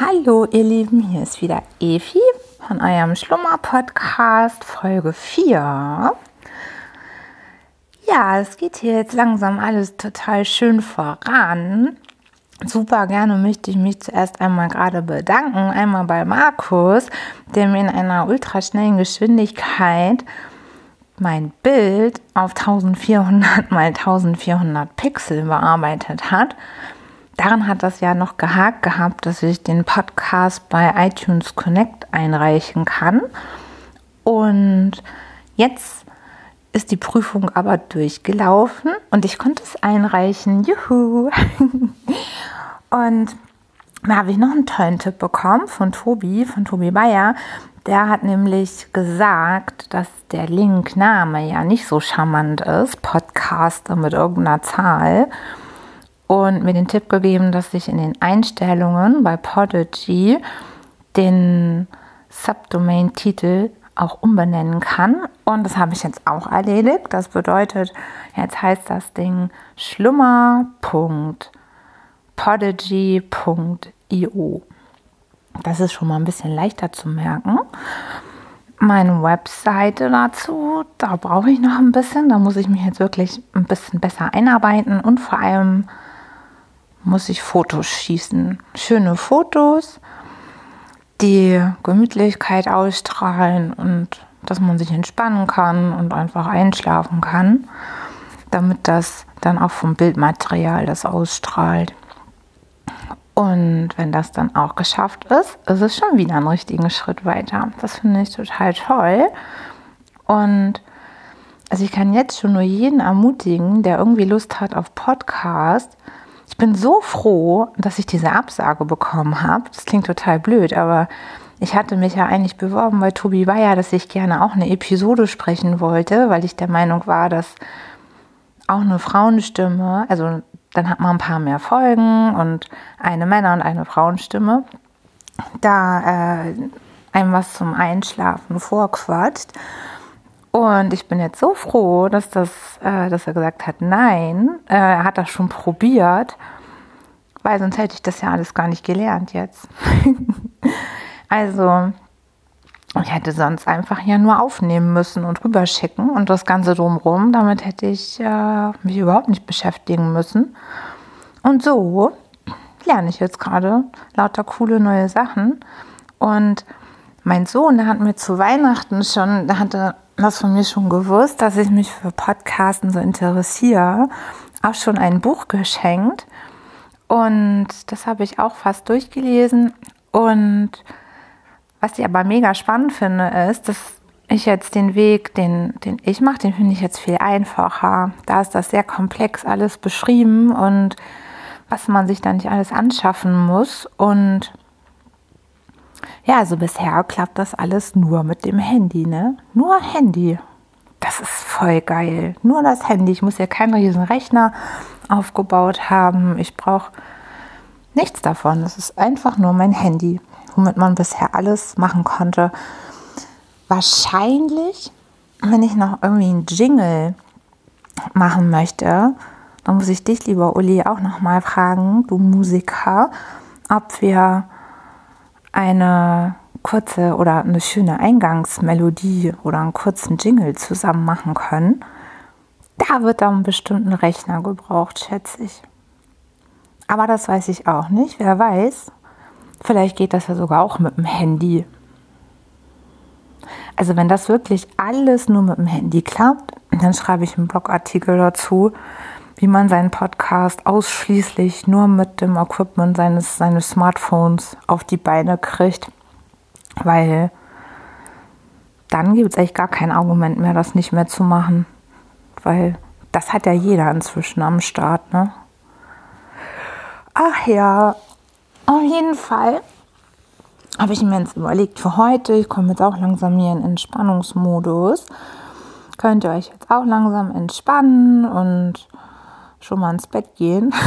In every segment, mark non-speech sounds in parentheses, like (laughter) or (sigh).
Hallo ihr Lieben, hier ist wieder Evi von eurem Schlummer-Podcast Folge 4. Ja, es geht hier jetzt langsam alles total schön voran. Super gerne möchte ich mich zuerst einmal gerade bedanken. Einmal bei Markus, der mir in einer ultraschnellen Geschwindigkeit mein Bild auf 1400 mal 1400 Pixel bearbeitet hat. Daran hat das ja noch gehakt gehabt, dass ich den Podcast bei iTunes Connect einreichen kann. Und jetzt ist die Prüfung aber durchgelaufen und ich konnte es einreichen. Juhu! (laughs) und da habe ich noch einen tollen Tipp bekommen von Tobi, von Tobi Bayer. Der hat nämlich gesagt, dass der Link-Name ja nicht so charmant ist, Podcaster mit irgendeiner Zahl und mir den Tipp gegeben, dass ich in den Einstellungen bei Podigy den Subdomain-Titel auch umbenennen kann. Und das habe ich jetzt auch erledigt. Das bedeutet, jetzt heißt das Ding schlummer.podigy.io. Das ist schon mal ein bisschen leichter zu merken. Meine Webseite dazu, da brauche ich noch ein bisschen. Da muss ich mich jetzt wirklich ein bisschen besser einarbeiten und vor allem muss ich Fotos schießen. Schöne Fotos, die Gemütlichkeit ausstrahlen und dass man sich entspannen kann und einfach einschlafen kann, damit das dann auch vom Bildmaterial das ausstrahlt. Und wenn das dann auch geschafft ist, ist es schon wieder einen richtigen Schritt weiter. Das finde ich total toll. Und also ich kann jetzt schon nur jeden ermutigen, der irgendwie Lust hat auf Podcast, ich bin so froh, dass ich diese Absage bekommen habe. Das klingt total blöd, aber ich hatte mich ja eigentlich beworben bei Tobi Bayer, dass ich gerne auch eine Episode sprechen wollte, weil ich der Meinung war, dass auch eine Frauenstimme, also dann hat man ein paar mehr Folgen und eine Männer- und eine Frauenstimme, da äh, einem was zum Einschlafen vorquatscht. Und ich bin jetzt so froh, dass, das, äh, dass er gesagt hat, nein, äh, er hat das schon probiert, weil sonst hätte ich das ja alles gar nicht gelernt jetzt. (laughs) also, ich hätte sonst einfach ja nur aufnehmen müssen und rüberschicken und das Ganze drumherum, damit hätte ich äh, mich überhaupt nicht beschäftigen müssen. Und so lerne ich jetzt gerade lauter coole neue Sachen. Und mein Sohn, der hat mir zu Weihnachten schon, der hatte das von mir schon gewusst, dass ich mich für Podcasten so interessiere, auch schon ein Buch geschenkt. Und das habe ich auch fast durchgelesen. Und was ich aber mega spannend finde, ist, dass ich jetzt den Weg, den, den ich mache, den finde ich jetzt viel einfacher. Da ist das sehr komplex alles beschrieben und was man sich dann nicht alles anschaffen muss. Und ja, also bisher klappt das alles nur mit dem Handy, ne? Nur Handy. Das ist voll geil. Nur das Handy. Ich muss ja keinen riesen Rechner aufgebaut haben. Ich brauche nichts davon. Es ist einfach nur mein Handy, womit man bisher alles machen konnte. Wahrscheinlich, wenn ich noch irgendwie einen Jingle machen möchte, dann muss ich dich, lieber Uli, auch noch mal fragen, du Musiker, ob wir eine kurze oder eine schöne Eingangsmelodie oder einen kurzen Jingle zusammen machen können, da wird dann bestimmt ein Rechner gebraucht, schätze ich. Aber das weiß ich auch nicht. Wer weiß, vielleicht geht das ja sogar auch mit dem Handy. Also wenn das wirklich alles nur mit dem Handy klappt, dann schreibe ich einen Blogartikel dazu, wie man seinen Podcast ausschließlich nur mit dem Equipment seines, seines Smartphones auf die Beine kriegt, weil dann gibt es echt gar kein Argument mehr, das nicht mehr zu machen, weil das hat ja jeder inzwischen am Start, ne? Ach ja, auf jeden Fall habe ich mir jetzt überlegt für heute, ich komme jetzt auch langsam hier in Entspannungsmodus, könnt ihr euch jetzt auch langsam entspannen und schon mal ins Bett gehen. (laughs)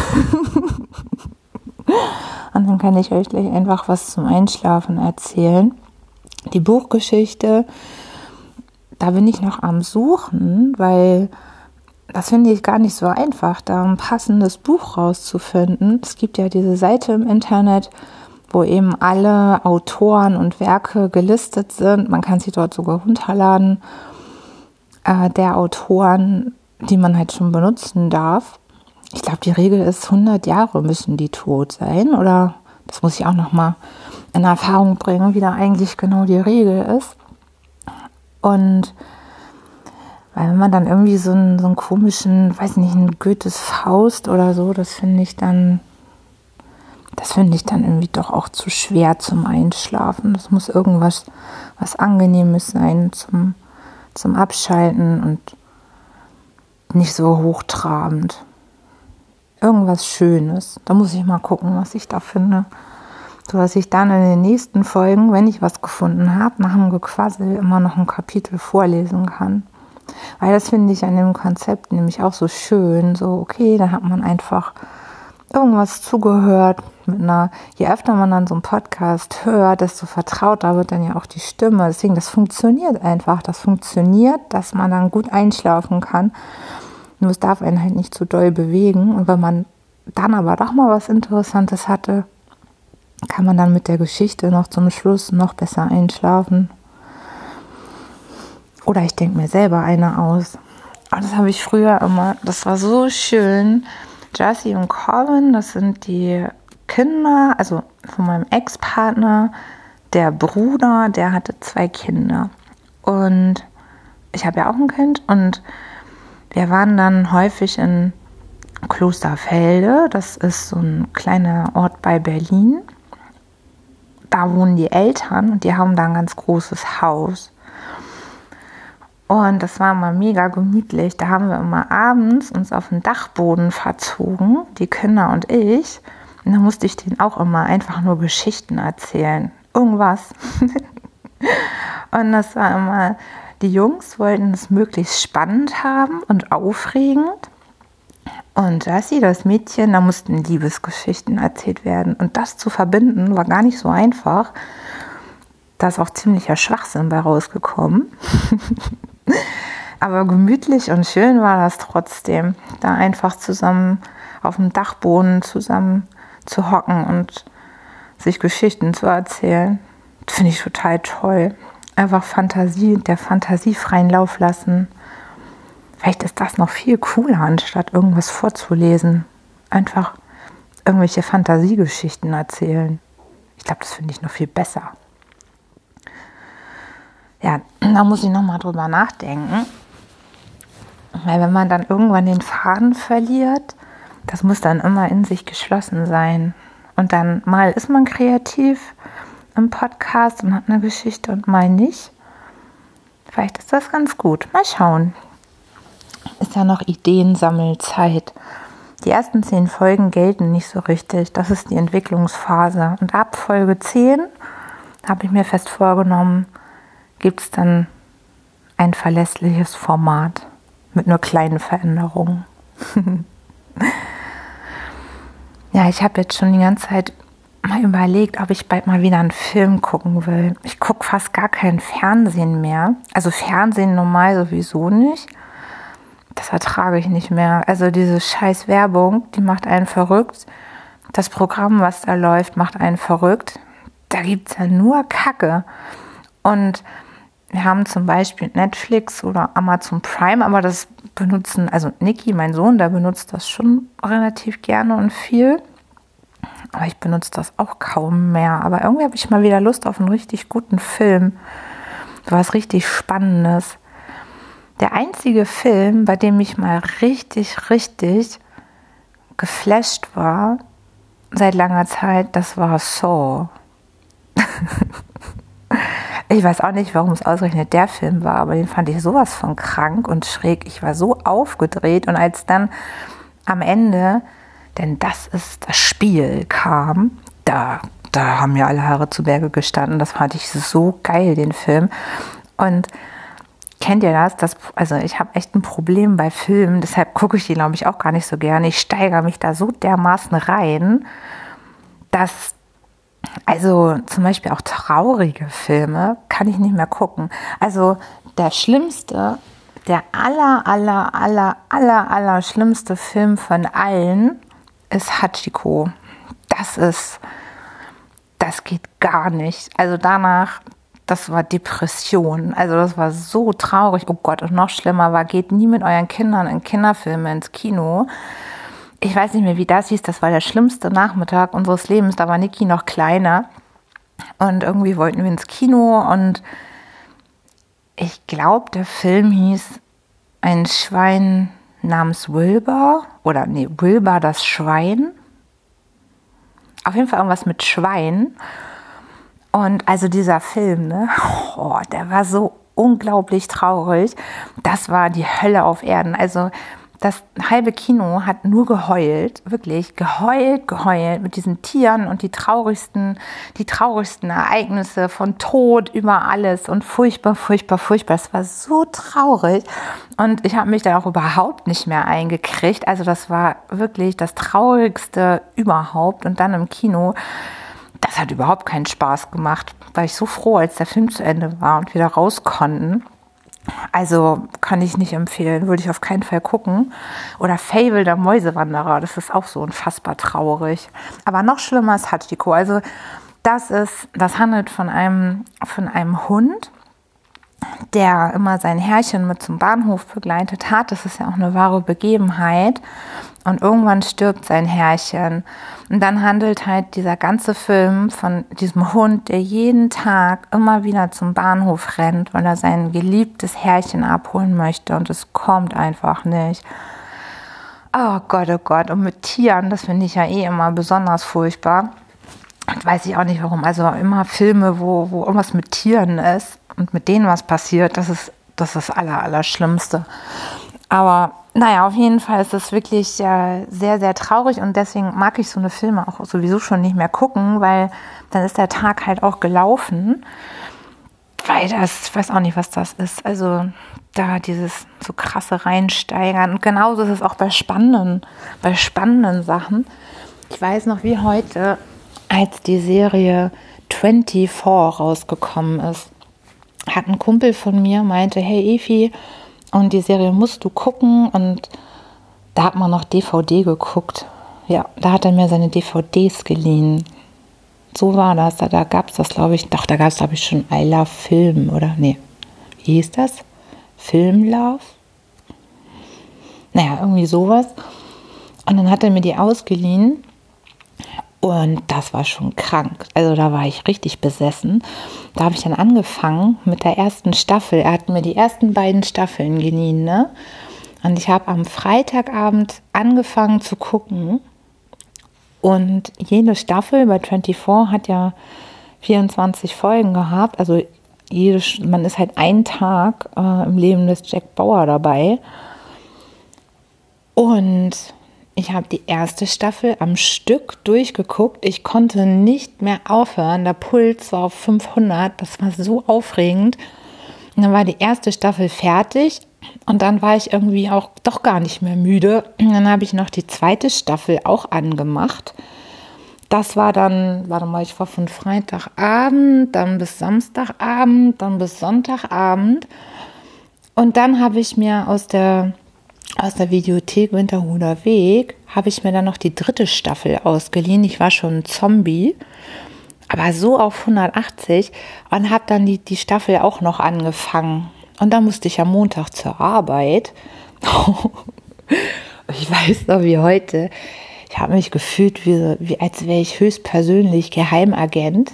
Und dann kann ich euch gleich einfach was zum Einschlafen erzählen. Die Buchgeschichte, da bin ich noch am Suchen, weil das finde ich gar nicht so einfach, da ein passendes Buch rauszufinden. Es gibt ja diese Seite im Internet wo eben alle Autoren und Werke gelistet sind. Man kann sie dort sogar runterladen, äh, der Autoren, die man halt schon benutzen darf. Ich glaube, die Regel ist 100 Jahre müssen die tot sein. Oder das muss ich auch noch mal in Erfahrung bringen, wie da eigentlich genau die Regel ist. Und weil wenn man dann irgendwie so einen, so einen komischen, weiß nicht, einen Goethes Faust oder so, das finde ich dann, das finde ich dann irgendwie doch auch zu schwer zum Einschlafen. Das muss irgendwas was Angenehmes sein zum, zum Abschalten und nicht so hochtrabend. Irgendwas Schönes. Da muss ich mal gucken, was ich da finde. So dass ich dann in den nächsten Folgen, wenn ich was gefunden habe, nach dem Gequassel immer noch ein Kapitel vorlesen kann. Weil das finde ich an dem Konzept nämlich auch so schön. So, okay, da hat man einfach irgendwas zugehört mit einer, je öfter man dann so einen Podcast hört, desto vertrauter wird dann ja auch die Stimme. Deswegen, das funktioniert einfach. Das funktioniert, dass man dann gut einschlafen kann. Nur es darf einen halt nicht zu doll bewegen. Und wenn man dann aber doch mal was Interessantes hatte, kann man dann mit der Geschichte noch zum Schluss noch besser einschlafen. Oder ich denke mir selber eine aus. Aber das habe ich früher immer, das war so schön. Jessie und Colin, das sind die Kinder, also von meinem Ex-Partner, der Bruder, der hatte zwei Kinder. Und ich habe ja auch ein Kind und wir waren dann häufig in Klosterfelde, das ist so ein kleiner Ort bei Berlin. Da wohnen die Eltern und die haben da ein ganz großes Haus. Und das war immer mega gemütlich. Da haben wir immer abends uns auf den Dachboden verzogen, die Kinder und ich. Und da musste ich denen auch immer einfach nur Geschichten erzählen. Irgendwas. (laughs) und das war immer, die Jungs wollten es möglichst spannend haben und aufregend. Und Jessie, das Mädchen, da mussten Liebesgeschichten erzählt werden. Und das zu verbinden war gar nicht so einfach. Da ist auch ziemlicher Schwachsinn bei rausgekommen. (laughs) Aber gemütlich und schön war das trotzdem, da einfach zusammen auf dem Dachboden zusammen zu hocken und sich Geschichten zu erzählen. Finde ich total toll. Einfach Fantasie, der Fantasie freien Lauf lassen. Vielleicht ist das noch viel cooler, anstatt irgendwas vorzulesen. Einfach irgendwelche Fantasiegeschichten erzählen. Ich glaube, das finde ich noch viel besser. Ja, da muss ich nochmal drüber nachdenken. Weil wenn man dann irgendwann den Faden verliert, das muss dann immer in sich geschlossen sein. Und dann mal ist man kreativ im Podcast und hat eine Geschichte und mal nicht. Vielleicht ist das ganz gut. Mal schauen. Ist ja noch Ideensammelzeit. Die ersten zehn Folgen gelten nicht so richtig. Das ist die Entwicklungsphase. Und ab Folge 10 habe ich mir fest vorgenommen, gibt es dann ein verlässliches Format mit nur kleinen Veränderungen. (laughs) ja, ich habe jetzt schon die ganze Zeit mal überlegt, ob ich bald mal wieder einen Film gucken will. Ich gucke fast gar kein Fernsehen mehr. Also Fernsehen normal sowieso nicht. Das ertrage ich nicht mehr. Also diese scheiß Werbung, die macht einen verrückt. Das Programm, was da läuft, macht einen verrückt. Da gibt es ja nur Kacke. Und wir haben zum Beispiel Netflix oder Amazon Prime, aber das benutzen, also Niki, mein Sohn, der benutzt das schon relativ gerne und viel. Aber ich benutze das auch kaum mehr. Aber irgendwie habe ich mal wieder Lust auf einen richtig guten Film. Was richtig Spannendes. Der einzige Film, bei dem ich mal richtig, richtig geflasht war, seit langer Zeit, das war Saw. (laughs) Ich weiß auch nicht, warum es ausgerechnet der Film war, aber den fand ich sowas von krank und schräg. Ich war so aufgedreht und als dann am Ende, denn das ist das Spiel, kam, da, da haben mir alle Haare zu Berge gestanden. Das fand ich so geil, den Film. Und kennt ihr das? das also ich habe echt ein Problem bei Filmen, deshalb gucke ich die, glaube ich, auch gar nicht so gerne. Ich steigere mich da so dermaßen rein, dass also zum Beispiel auch traurige Filme kann ich nicht mehr gucken. Also der schlimmste, der aller, aller, aller, aller, aller schlimmste Film von allen ist Hachiko. Das ist, das geht gar nicht. Also danach, das war Depression. Also das war so traurig. Oh Gott, und noch schlimmer war, geht nie mit euren Kindern in Kinderfilme ins Kino. Ich weiß nicht mehr, wie das hieß. Das war der schlimmste Nachmittag unseres Lebens. Da war Niki noch kleiner. Und irgendwie wollten wir ins Kino und ich glaube, der Film hieß Ein Schwein namens Wilbur oder nee, Wilbur das Schwein. Auf jeden Fall irgendwas mit Schwein. Und also dieser Film, ne, (laughs) oh, der war so unglaublich traurig. Das war die Hölle auf Erden. Also das halbe Kino hat nur geheult, wirklich geheult, geheult mit diesen Tieren und die traurigsten, die traurigsten Ereignisse von Tod über alles und furchtbar, furchtbar, furchtbar. Es war so traurig und ich habe mich da auch überhaupt nicht mehr eingekriegt. Also das war wirklich das traurigste überhaupt und dann im Kino. Das hat überhaupt keinen Spaß gemacht. War ich so froh, als der Film zu Ende war und wieder raus konnten. Also kann ich nicht empfehlen, würde ich auf keinen Fall gucken. Oder Fable der Mäusewanderer, das ist auch so unfassbar traurig. Aber noch schlimmer ist Hachiko. Also das ist, das handelt von einem, von einem Hund, der immer sein Herrchen mit zum Bahnhof begleitet hat. Das ist ja auch eine wahre Begebenheit. Und irgendwann stirbt sein Herrchen. Und dann handelt halt dieser ganze Film von diesem Hund, der jeden Tag immer wieder zum Bahnhof rennt, weil er sein geliebtes Herrchen abholen möchte. Und es kommt einfach nicht. Oh Gott, oh Gott. Und mit Tieren, das finde ich ja eh immer besonders furchtbar. Und weiß ich auch nicht warum. Also immer Filme, wo, wo irgendwas mit Tieren ist und mit denen was passiert, das ist das, ist das Aller, Allerschlimmste. Aber naja, auf jeden Fall ist es wirklich äh, sehr, sehr traurig und deswegen mag ich so eine Filme auch sowieso schon nicht mehr gucken, weil dann ist der Tag halt auch gelaufen. Weil das, ich weiß auch nicht, was das ist. Also da dieses so krasse Reinsteigern. Und genauso ist es auch bei spannenden, bei spannenden Sachen. Ich weiß noch wie heute, als die Serie 24 rausgekommen ist hat ein Kumpel von mir meinte, hey Efi, und die Serie musst du gucken und da hat man noch DVD geguckt. Ja, da hat er mir seine DVDs geliehen. So war das. Da, da gab es das, glaube ich. Doch, da gab es, glaube ich, schon I Love Film, oder? Nee. Wie hieß das? Film Love? Naja, irgendwie sowas. Und dann hat er mir die ausgeliehen. Und das war schon krank. Also da war ich richtig besessen. Da habe ich dann angefangen mit der ersten Staffel. Er hat mir die ersten beiden Staffeln geliehen. Ne? Und ich habe am Freitagabend angefangen zu gucken. Und jede Staffel bei 24 hat ja 24 Folgen gehabt. Also jede, man ist halt einen Tag äh, im Leben des Jack Bauer dabei. Und ich habe die erste Staffel am Stück durchgeguckt. Ich konnte nicht mehr aufhören. Der Puls war auf 500. Das war so aufregend. Und dann war die erste Staffel fertig. Und dann war ich irgendwie auch doch gar nicht mehr müde. Und dann habe ich noch die zweite Staffel auch angemacht. Das war dann, warte mal, ich war von Freitagabend, dann bis Samstagabend, dann bis Sonntagabend. Und dann habe ich mir aus der aus der Videothek Winterhuder Weg habe ich mir dann noch die dritte Staffel ausgeliehen. Ich war schon ein Zombie, aber so auf 180 und habe dann die, die Staffel auch noch angefangen. Und dann musste ich am Montag zur Arbeit. (laughs) ich weiß noch wie heute. Ich habe mich gefühlt, wie, wie als wäre ich höchstpersönlich Geheimagent.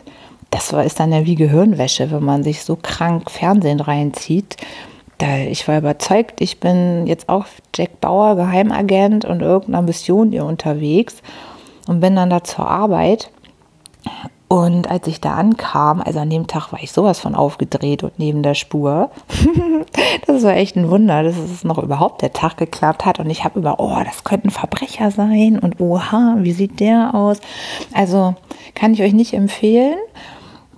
Das war, ist dann ja wie Gehirnwäsche, wenn man sich so krank Fernsehen reinzieht ich war überzeugt, ich bin jetzt auch Jack Bauer, Geheimagent und irgendeiner Mission hier unterwegs und bin dann da zur Arbeit. Und als ich da ankam, also an dem Tag war ich sowas von aufgedreht und neben der Spur. (laughs) das war echt ein Wunder, dass es noch überhaupt der Tag geklappt hat. Und ich habe über, oh, das könnte ein Verbrecher sein und oha, wie sieht der aus? Also kann ich euch nicht empfehlen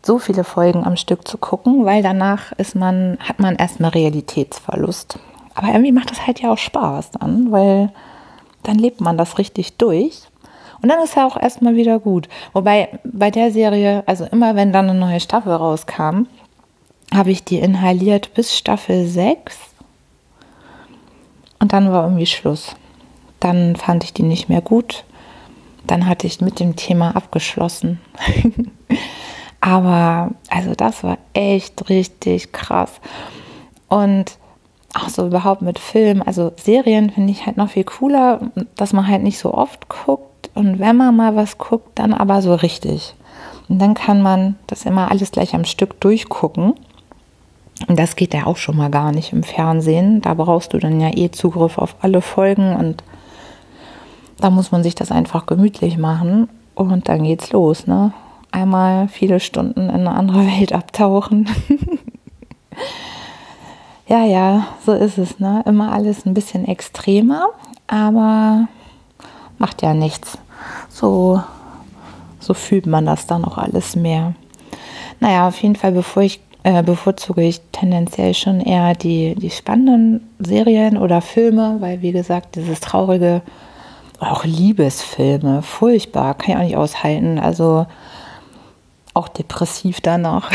so viele Folgen am Stück zu gucken, weil danach ist man, hat man erstmal Realitätsverlust. Aber irgendwie macht das halt ja auch Spaß dann, weil dann lebt man das richtig durch. Und dann ist ja auch erstmal wieder gut. Wobei bei der Serie, also immer wenn dann eine neue Staffel rauskam, habe ich die inhaliert bis Staffel 6. Und dann war irgendwie Schluss. Dann fand ich die nicht mehr gut. Dann hatte ich mit dem Thema abgeschlossen. (laughs) Aber also das war echt richtig krass. Und auch so überhaupt mit Film, also Serien finde ich halt noch viel cooler, dass man halt nicht so oft guckt und wenn man mal was guckt, dann aber so richtig. Und dann kann man das immer alles gleich am Stück durchgucken. Und das geht ja auch schon mal gar nicht im Fernsehen. Da brauchst du dann ja eh Zugriff auf alle Folgen und da muss man sich das einfach gemütlich machen und dann geht's los, ne? Einmal viele Stunden in eine andere (laughs) Welt abtauchen. (laughs) ja, ja, so ist es, ne? Immer alles ein bisschen extremer, aber macht ja nichts. So, so fühlt man das dann auch alles mehr. Naja, auf jeden Fall, bevor ich äh, bevorzuge ich tendenziell schon eher die, die spannenden Serien oder Filme, weil wie gesagt, dieses traurige, auch Liebesfilme, furchtbar, kann ich auch nicht aushalten. Also auch depressiv danach.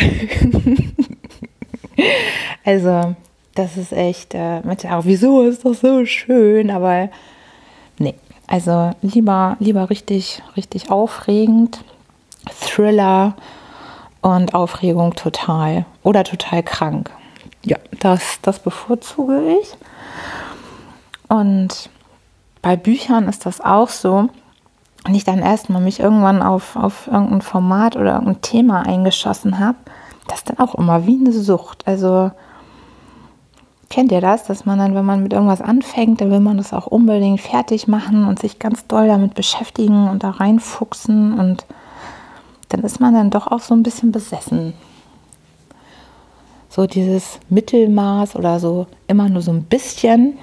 (laughs) also, das ist echt, äh, manche auch, wieso ist das so schön, aber nee, also lieber, lieber richtig, richtig aufregend, Thriller, und Aufregung total oder total krank. Ja, das, das bevorzuge ich. Und bei Büchern ist das auch so. Wenn ich dann erstmal mich irgendwann auf, auf irgendein Format oder irgendein Thema eingeschossen habe, das dann auch immer wie eine Sucht. Also kennt ihr das, dass man dann, wenn man mit irgendwas anfängt, dann will man das auch unbedingt fertig machen und sich ganz doll damit beschäftigen und da reinfuchsen und dann ist man dann doch auch so ein bisschen besessen. So dieses Mittelmaß oder so immer nur so ein bisschen,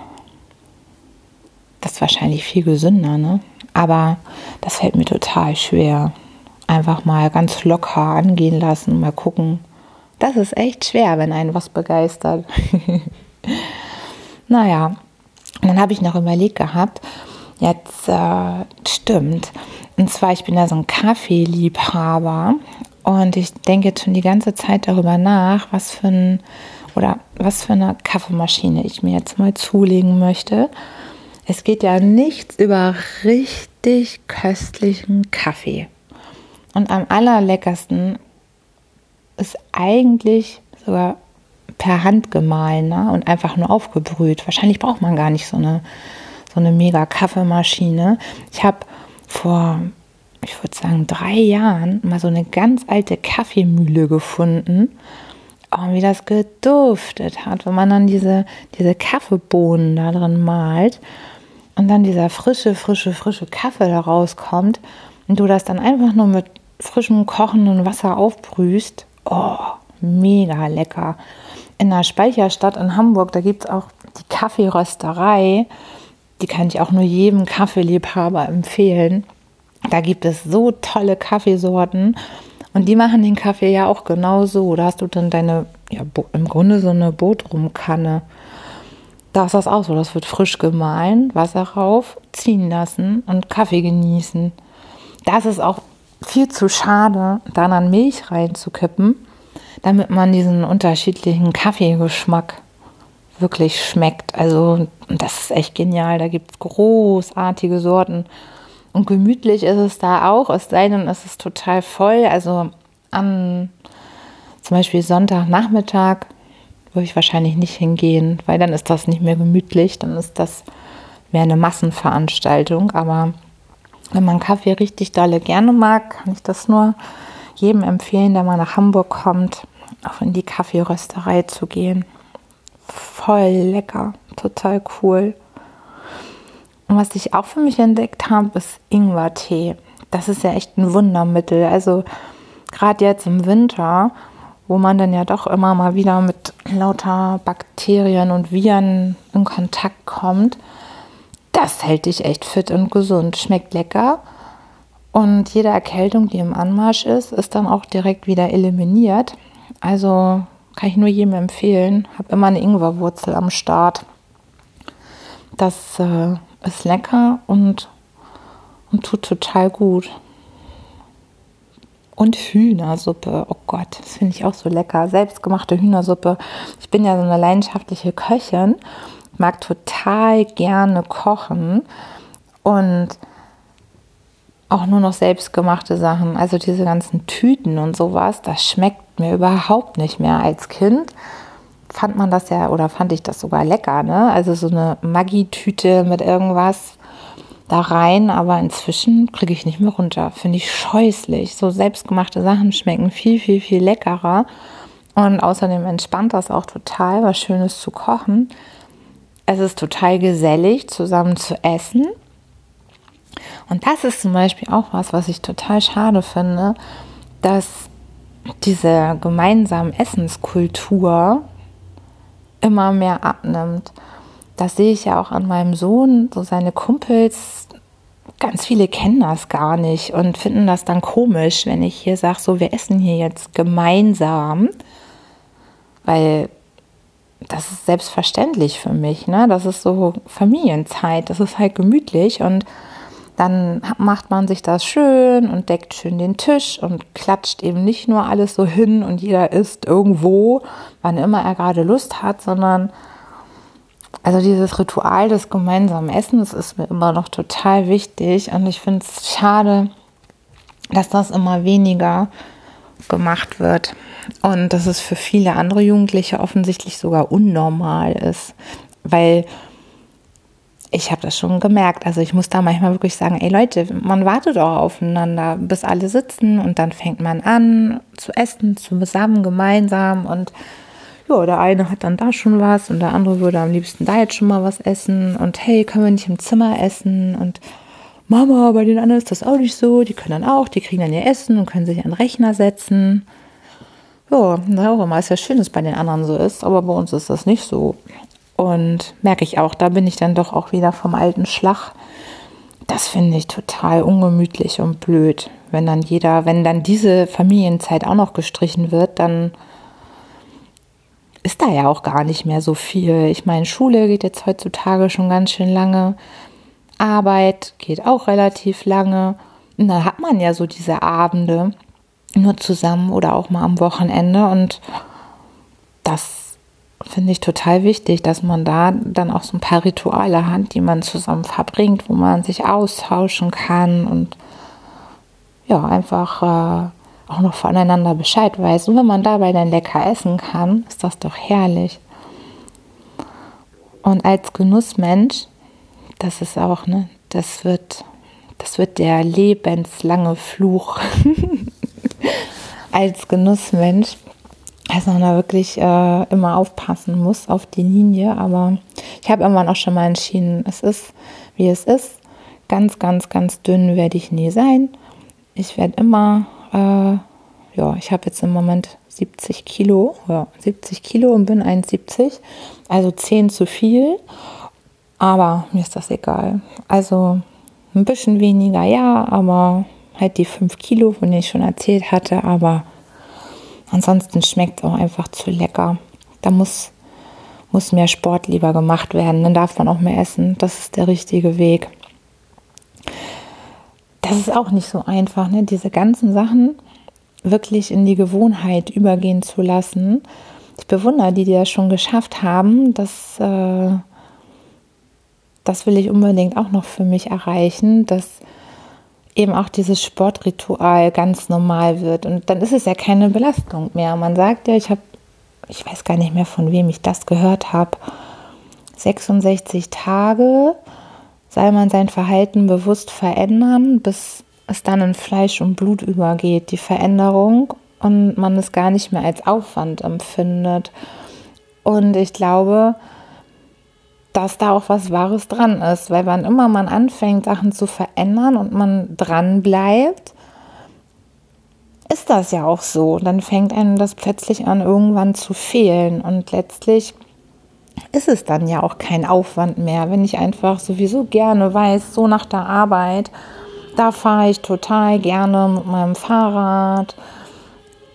das ist wahrscheinlich viel gesünder, ne? Aber das fällt mir total schwer. Einfach mal ganz locker angehen lassen, mal gucken. Das ist echt schwer, wenn einen was begeistert. (laughs) naja, dann habe ich noch überlegt gehabt, jetzt äh, stimmt, und zwar, ich bin da so ein Kaffeeliebhaber und ich denke jetzt schon die ganze Zeit darüber nach, was für ein oder was für eine Kaffeemaschine ich mir jetzt mal zulegen möchte. Es geht ja nichts über richtig köstlichen Kaffee. Und am allerleckersten ist eigentlich sogar per Hand gemahlen ne? und einfach nur aufgebrüht. Wahrscheinlich braucht man gar nicht so eine, so eine mega Kaffeemaschine. Ich habe vor, ich würde sagen, drei Jahren mal so eine ganz alte Kaffeemühle gefunden. Oh, wie das geduftet hat, wenn man dann diese, diese Kaffeebohnen da drin malt und dann dieser frische, frische, frische Kaffee da rauskommt und du das dann einfach nur mit frischem kochenden Wasser aufbrühst. Oh, mega lecker. In der Speicherstadt in Hamburg, da gibt es auch die Kaffeerösterei. Die kann ich auch nur jedem Kaffeeliebhaber empfehlen. Da gibt es so tolle Kaffeesorten und die machen den Kaffee ja auch genau so. Da hast du dann deine, ja, im Grunde so eine Botrumkanne. Da ist das auch so. Das wird frisch gemahlen, Wasser rauf, ziehen lassen und Kaffee genießen. Das ist auch viel zu schade, da dann Milch reinzukippen, damit man diesen unterschiedlichen Kaffeegeschmack wirklich schmeckt. Also das ist echt genial. Da gibt es großartige Sorten. Und gemütlich ist es da auch, es sei denn, es ist total voll. Also am zum Beispiel Sonntagnachmittag würde ich wahrscheinlich nicht hingehen, weil dann ist das nicht mehr gemütlich, dann ist das mehr eine Massenveranstaltung. Aber wenn man Kaffee richtig dolle gerne mag, kann ich das nur jedem empfehlen, der mal nach Hamburg kommt, auch in die Kaffeerösterei zu gehen voll lecker, total cool. Und was ich auch für mich entdeckt habe, ist Ingwertee. Das ist ja echt ein Wundermittel. Also gerade jetzt im Winter, wo man dann ja doch immer mal wieder mit lauter Bakterien und Viren in Kontakt kommt, das hält dich echt fit und gesund. Schmeckt lecker. Und jede Erkältung, die im Anmarsch ist, ist dann auch direkt wieder eliminiert. Also kann ich nur jedem empfehlen. Habe immer eine Ingwerwurzel am Start. Das äh, ist lecker und, und tut total gut. Und Hühnersuppe. Oh Gott, das finde ich auch so lecker. Selbstgemachte Hühnersuppe. Ich bin ja so eine leidenschaftliche Köchin. Mag total gerne kochen. Und auch nur noch selbstgemachte Sachen. Also diese ganzen Tüten und sowas, das schmeckt mir überhaupt nicht mehr. Als Kind fand man das ja oder fand ich das sogar lecker, ne? Also so eine Maggi-Tüte mit irgendwas da rein, aber inzwischen kriege ich nicht mehr runter. Finde ich scheußlich. So selbstgemachte Sachen schmecken viel, viel, viel leckerer. Und außerdem entspannt das auch total, was Schönes zu kochen. Es ist total gesellig, zusammen zu essen. Und das ist zum Beispiel auch was, was ich total schade finde, dass diese gemeinsame Essenskultur immer mehr abnimmt. Das sehe ich ja auch an meinem Sohn, so seine Kumpels, ganz viele kennen das gar nicht und finden das dann komisch, wenn ich hier sage, so wir essen hier jetzt gemeinsam, weil das ist selbstverständlich für mich, ne? Das ist so Familienzeit, das ist halt gemütlich und dann macht man sich das schön und deckt schön den Tisch und klatscht eben nicht nur alles so hin und jeder isst irgendwo, wann immer er gerade Lust hat, sondern also dieses Ritual des gemeinsamen Essens ist mir immer noch total wichtig und ich finde es schade, dass das immer weniger gemacht wird und dass es für viele andere Jugendliche offensichtlich sogar unnormal ist, weil ich habe das schon gemerkt. Also ich muss da manchmal wirklich sagen, ey Leute, man wartet auch aufeinander, bis alle sitzen und dann fängt man an zu essen, zusammen, gemeinsam und ja, der eine hat dann da schon was und der andere würde am liebsten da jetzt schon mal was essen und hey, können wir nicht im Zimmer essen und Mama, bei den anderen ist das auch nicht so, die können dann auch, die kriegen dann ihr Essen und können sich an den Rechner setzen. Ja, na auch immer ist ja schön, dass es bei den anderen so ist, aber bei uns ist das nicht so. Und merke ich auch, da bin ich dann doch auch wieder vom alten Schlag. Das finde ich total ungemütlich und blöd. Wenn dann jeder, wenn dann diese Familienzeit auch noch gestrichen wird, dann ist da ja auch gar nicht mehr so viel. Ich meine, Schule geht jetzt heutzutage schon ganz schön lange. Arbeit geht auch relativ lange. Und dann hat man ja so diese Abende nur zusammen oder auch mal am Wochenende. Und das finde ich total wichtig, dass man da dann auch so ein paar Rituale hat, die man zusammen verbringt, wo man sich austauschen kann und ja, einfach äh, auch noch voneinander Bescheid weiß. Und wenn man dabei dann lecker essen kann, ist das doch herrlich. Und als Genussmensch, das ist auch, ne, das wird, das wird der lebenslange Fluch. (laughs) als Genussmensch dass man da wirklich äh, immer aufpassen muss auf die Linie. Aber ich habe irgendwann auch schon mal entschieden, es ist, wie es ist. Ganz, ganz, ganz dünn werde ich nie sein. Ich werde immer, äh, ja, ich habe jetzt im Moment 70 Kilo, ja, 70 Kilo und bin 1,70. Also 10 zu viel. Aber mir ist das egal. Also ein bisschen weniger, ja, aber halt die 5 Kilo, von denen ich schon erzählt hatte, aber Ansonsten schmeckt es auch einfach zu lecker. Da muss, muss mehr Sport lieber gemacht werden. Dann darf man auch mehr essen. Das ist der richtige Weg. Das ist auch nicht so einfach, ne? diese ganzen Sachen wirklich in die Gewohnheit übergehen zu lassen. Ich bewundere die, die das schon geschafft haben. Das, äh, das will ich unbedingt auch noch für mich erreichen, dass eben auch dieses Sportritual ganz normal wird. Und dann ist es ja keine Belastung mehr. Man sagt ja, ich habe, ich weiß gar nicht mehr, von wem ich das gehört habe, 66 Tage soll man sein Verhalten bewusst verändern, bis es dann in Fleisch und Blut übergeht, die Veränderung, und man es gar nicht mehr als Aufwand empfindet. Und ich glaube, dass da auch was Wahres dran ist, weil wann immer man anfängt, Sachen zu verändern und man dran bleibt, ist das ja auch so. Dann fängt einem das plötzlich an, irgendwann zu fehlen und letztlich ist es dann ja auch kein Aufwand mehr, wenn ich einfach sowieso gerne weiß, so nach der Arbeit, da fahre ich total gerne mit meinem Fahrrad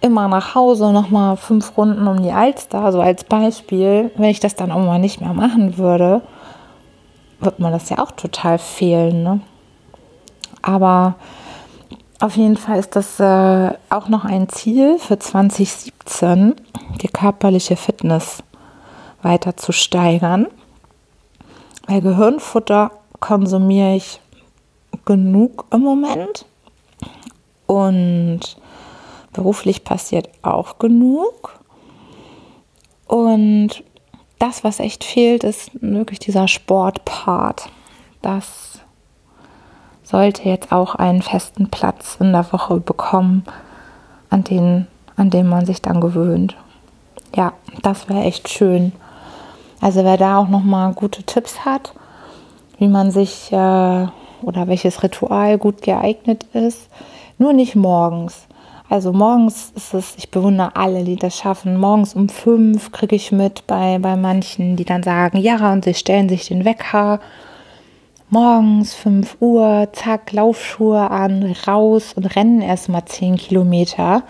immer nach Hause noch mal fünf Runden um die Alster, so als Beispiel, wenn ich das dann auch mal nicht mehr machen würde, wird man das ja auch total fehlen. Ne? Aber auf jeden Fall ist das äh, auch noch ein Ziel für 2017, die körperliche Fitness weiter zu steigern. Weil Gehirnfutter konsumiere ich genug im Moment. Und beruflich passiert auch genug. Und das, was echt fehlt, ist wirklich dieser Sportpart. Das sollte jetzt auch einen festen Platz in der Woche bekommen, an den, an den man sich dann gewöhnt. Ja, das wäre echt schön. Also wer da auch noch mal gute Tipps hat, wie man sich äh, oder welches Ritual gut geeignet ist, nur nicht morgens. Also morgens ist es, ich bewundere alle, die das schaffen. Morgens um fünf kriege ich mit bei, bei manchen, die dann sagen, ja, und sie stellen sich den Wecker. Morgens 5 Uhr, zack, Laufschuhe an, raus und rennen erstmal 10 Kilometer.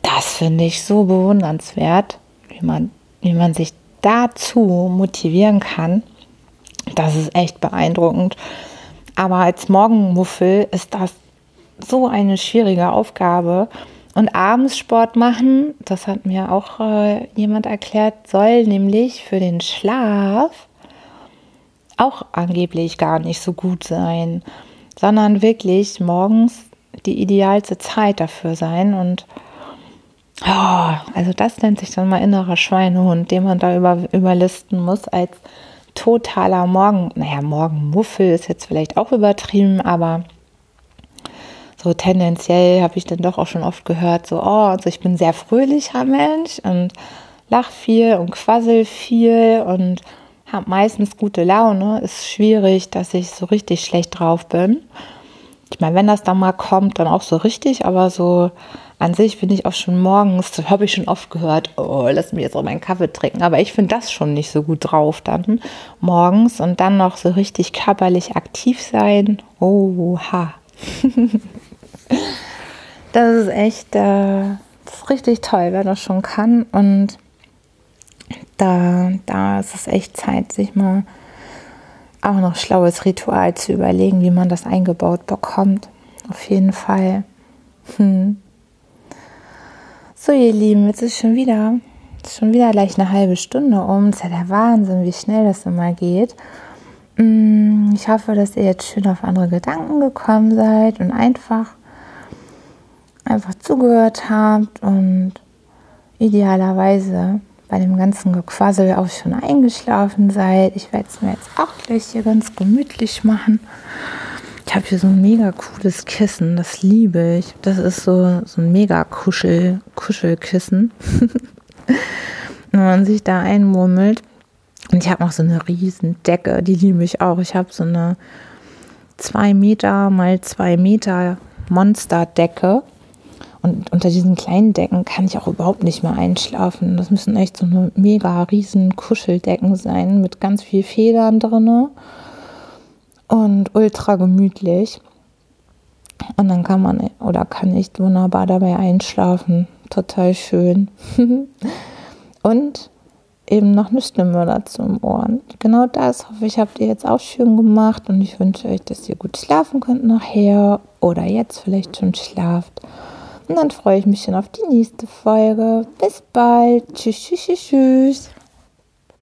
Das finde ich so bewundernswert, wie man, wie man sich dazu motivieren kann. Das ist echt beeindruckend. Aber als Morgenmuffel ist das so eine schwierige Aufgabe. Und abends Sport machen, das hat mir auch äh, jemand erklärt, soll nämlich für den Schlaf auch angeblich gar nicht so gut sein, sondern wirklich morgens die idealste Zeit dafür sein. Und oh, also das nennt sich dann mal innerer Schweinehund, den man da über, überlisten muss als totaler Morgen, naja, Morgenmuffel ist jetzt vielleicht auch übertrieben, aber so tendenziell habe ich dann doch auch schon oft gehört, so, oh, also ich bin sehr fröhlicher Mensch und lach viel und quassel viel und habe meistens gute Laune. Ist schwierig, dass ich so richtig schlecht drauf bin. Ich meine, wenn das dann mal kommt, dann auch so richtig, aber so an sich bin ich auch schon morgens, habe ich schon oft gehört, oh, lass mich jetzt auch meinen Kaffee trinken. Aber ich finde das schon nicht so gut drauf dann morgens und dann noch so richtig körperlich aktiv sein. Oha. (laughs) das ist echt, äh, das ist richtig toll, wer das schon kann. Und da, da ist es echt Zeit, sich mal auch noch schlaues Ritual zu überlegen, wie man das eingebaut bekommt. Auf jeden Fall. Hm. So, ihr Lieben, jetzt ist schon wieder, schon wieder gleich eine halbe Stunde um. Es ist ja der Wahnsinn, wie schnell das immer geht. Mm, ich hoffe, dass ihr jetzt schön auf andere Gedanken gekommen seid und einfach, einfach zugehört habt und idealerweise bei dem ganzen Gequassel auch schon eingeschlafen seid. Ich werde es mir jetzt auch gleich hier ganz gemütlich machen. Ich habe hier so ein mega cooles Kissen, das liebe ich. Das ist so, so ein mega Kuschel, Kuschelkissen. (laughs) Wenn man sich da einmurmelt, und ich habe noch so eine riesen Decke, die liebe ich auch. Ich habe so eine 2 Meter mal 2 Meter Monsterdecke. Und unter diesen kleinen Decken kann ich auch überhaupt nicht mehr einschlafen. Das müssen echt so eine mega riesen Kuscheldecken sein mit ganz viel Federn drin und ultra gemütlich. Und dann kann man oder kann ich wunderbar dabei einschlafen. Total schön. (laughs) und eben noch eine Stimme dazu im Ohren. Genau das hoffe ich, habt ihr jetzt auch schön gemacht und ich wünsche euch, dass ihr gut schlafen könnt nachher oder jetzt vielleicht schon schlaft. Und dann freue ich mich schon auf die nächste Folge. Bis bald. Tschüss, tschüss, tschüss.